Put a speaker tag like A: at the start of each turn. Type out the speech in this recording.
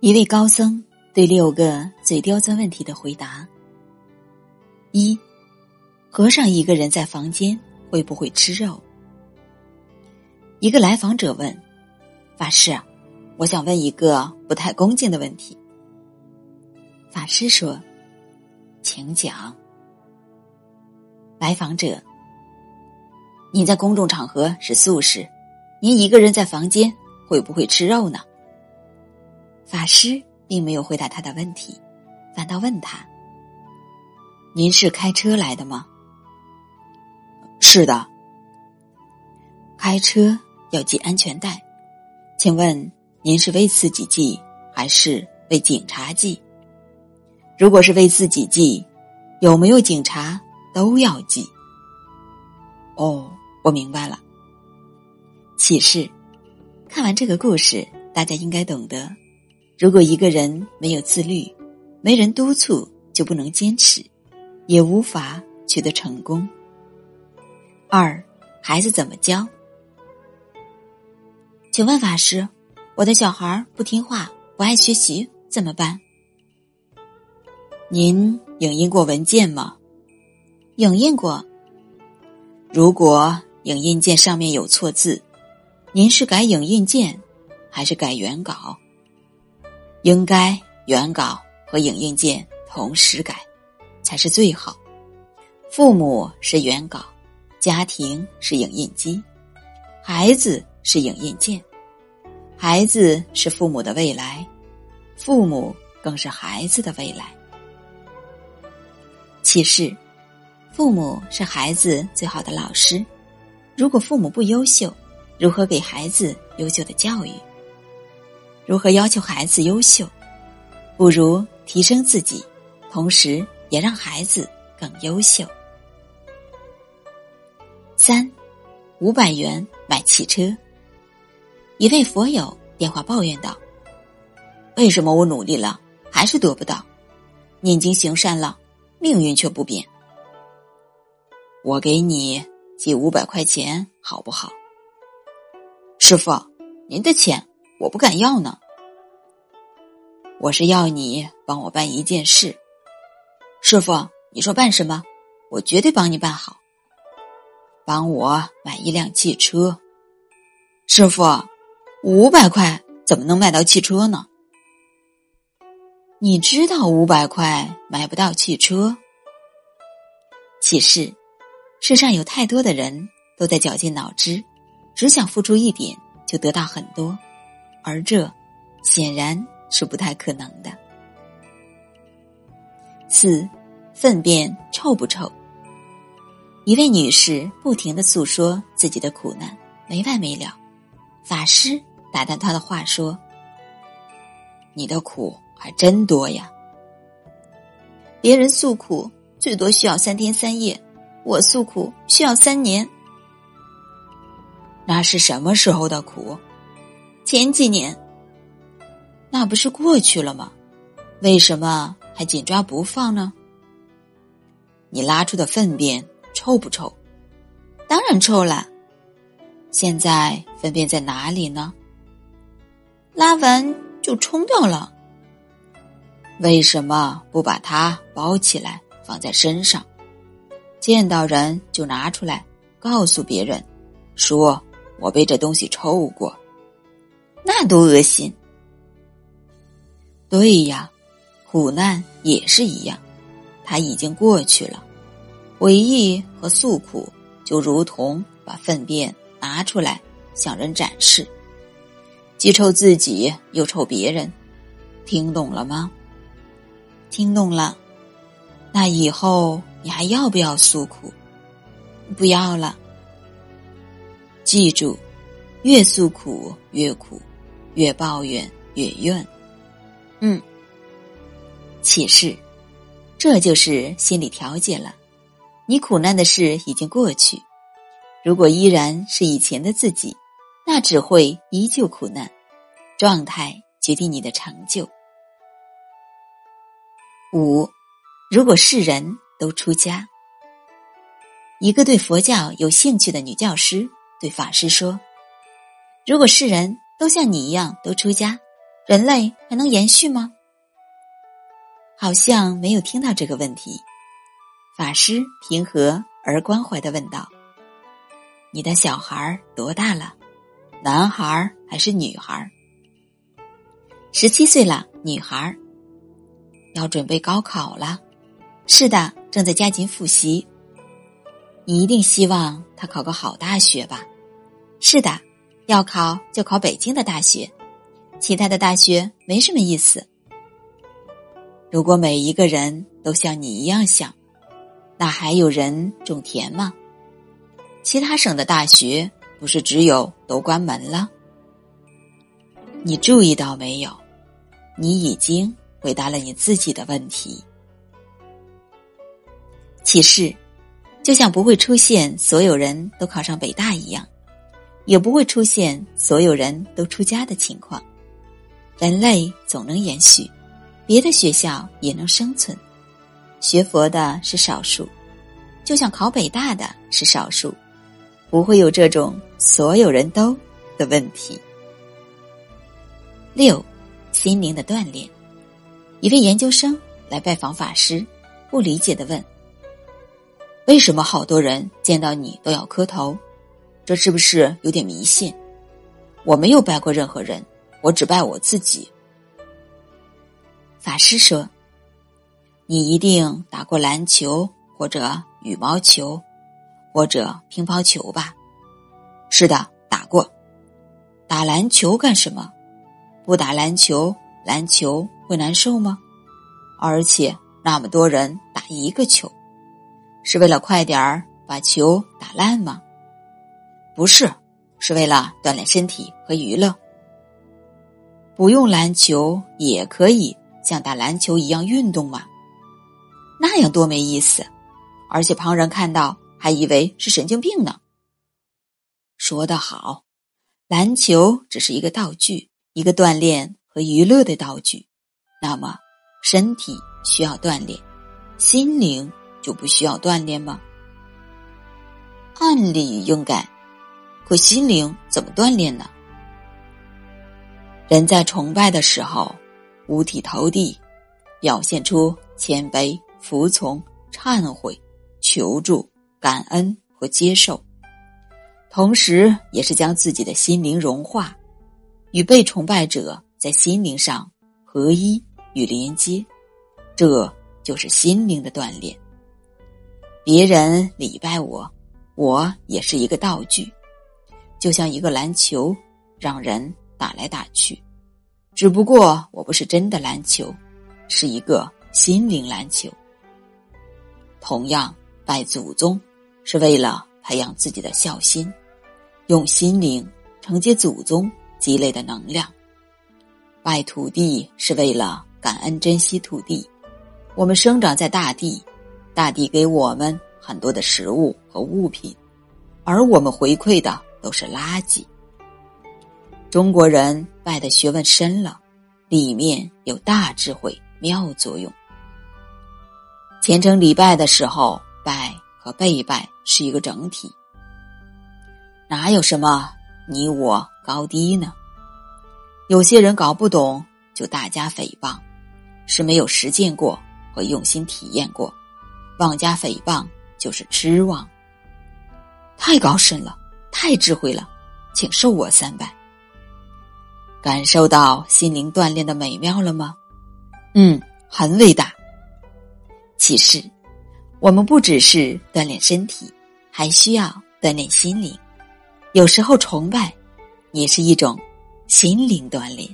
A: 一位高僧对六个最刁钻问题的回答：一，和尚一个人在房间会不会吃肉？一个来访者问：“法师，我想问一个不太恭敬的问题。”法师说：“请讲。”来访者：“您在公众场合是素食，您一个人在房间会不会吃肉呢？”法师并没有回答他的问题，反倒问他：“您是开车来的吗？”“
B: 是的。”“
A: 开车要系安全带，请问您是为自己系还是为警察系？如果是为自己系，有没有警察都要系？”“
B: 哦，我明白了。”
A: 启示：看完这个故事，大家应该懂得。如果一个人没有自律，没人督促，就不能坚持，也无法取得成功。二，孩子怎么教？请问法师，我的小孩不听话，不爱学习，怎么办？
B: 您影印过文件吗？
A: 影印过。
B: 如果影印件上面有错字，您是改影印件，还是改原稿？应该原稿和影印件同时改，才是最好。父母是原稿，家庭是影印机，孩子是影印件。孩子是父母的未来，父母更是孩子的未来。
A: 启示：父母是孩子最好的老师。如果父母不优秀，如何给孩子优秀的教育？如何要求孩子优秀？不如提升自己，同时也让孩子更优秀。三，五百元买汽车。一位佛友电话抱怨道：“为什么我努力了还是得不到？念经行善了，命运却不变。
B: 我给你寄五百块钱好不好？”师傅，您的钱。我不敢要呢，我是要你帮我办一件事。
A: 师傅，你说办什么？我绝对帮你办好。
B: 帮我买一辆汽车。
A: 师傅，五百块怎么能买到汽车呢？你知道五百块买不到汽车？其实：世上有太多的人都在绞尽脑汁，只想付出一点就得到很多。而这显然是不太可能的。四，粪便臭不臭？一位女士不停的诉说自己的苦难，没完没了。法师打断她的话说：“
B: 你的苦还真多呀！
A: 别人诉苦最多需要三天三夜，我诉苦需要三年。
B: 那是什么时候的苦？”
A: 前几年，
B: 那不是过去了吗？为什么还紧抓不放呢？你拉出的粪便臭不臭？
A: 当然臭了。
B: 现在粪便在哪里呢？
A: 拉完就冲掉了。
B: 为什么不把它包起来放在身上？见到人就拿出来，告诉别人，说我被这东西臭过。
A: 那多恶心！
B: 对呀，苦难也是一样，它已经过去了。回忆和诉苦，就如同把粪便拿出来向人展示，既臭自己又臭别人。听懂了吗？
A: 听懂了。
B: 那以后你还要不要诉苦？
A: 不要了。
B: 记住，越诉苦越苦。越抱怨越怨，
A: 嗯，启示，这就是心理调节了。你苦难的事已经过去，如果依然是以前的自己，那只会依旧苦难。状态决定你的成就。五，如果世人都出家，一个对佛教有兴趣的女教师对法师说：“如果世人。”都像你一样都出家，人类还能延续吗？
B: 好像没有听到这个问题。法师平和而关怀的问道：“你的小孩多大了？男孩还是女孩？”
A: 十七岁了，女孩。
B: 要准备高考了。
A: 是的，正在加紧复习。
B: 你一定希望他考个好大学吧？
A: 是的，要考就考北京的大学。其他的大学没什么意思。
B: 如果每一个人都像你一样想，那还有人种田吗？其他省的大学不是只有都关门了？你注意到没有？你已经回答了你自己的问题。
A: 启示，就像不会出现所有人都考上北大一样，也不会出现所有人都出家的情况。人类总能延续，别的学校也能生存。学佛的是少数，就像考北大的是少数，不会有这种所有人都的问题。六，心灵的锻炼。一位研究生来拜访法师，不理解的问：“
B: 为什么好多人见到你都要磕头？这是不是有点迷信？我没有拜过任何人。”我只拜我自己。
A: 法师说：“
B: 你一定打过篮球，或者羽毛球，或者乒乓球吧？”“是的，打过。”“打篮球干什么？不打篮球，篮球会难受吗？而且那么多人打一个球，是为了快点儿把球打烂吗？”“不是，是为了锻炼身体和娱乐。”不用篮球也可以像打篮球一样运动吗？
A: 那样多没意思，
B: 而且旁人看到还以为是神经病呢。说得好，篮球只是一个道具，一个锻炼和娱乐的道具。那么，身体需要锻炼，心灵就不需要锻炼吗？按理应该，和心灵怎么锻炼呢？人在崇拜的时候，五体投地，表现出谦卑、服从、忏悔、求助、感恩和接受，同时也是将自己的心灵融化，与被崇拜者在心灵上合一与连接，这就是心灵的锻炼。别人礼拜我，我也是一个道具，就像一个篮球，让人。打来打去，只不过我不是真的篮球，是一个心灵篮球。同样，拜祖宗是为了培养自己的孝心，用心灵承接祖宗积累的能量；拜土地是为了感恩珍惜土地。我们生长在大地，大地给我们很多的食物和物品，而我们回馈的都是垃圾。中国人拜的学问深了，里面有大智慧、妙作用。虔诚礼拜的时候，拜和被拜是一个整体，哪有什么你我高低呢？有些人搞不懂就大加诽谤，是没有实践过和用心体验过，妄加诽谤就是痴妄。太高深了，太智慧了，请受我三拜。感受到心灵锻炼的美妙了吗？嗯，很伟大。其实，我们不只是锻炼身体，还需要锻炼心灵。有时候崇拜，也是一种心灵锻炼。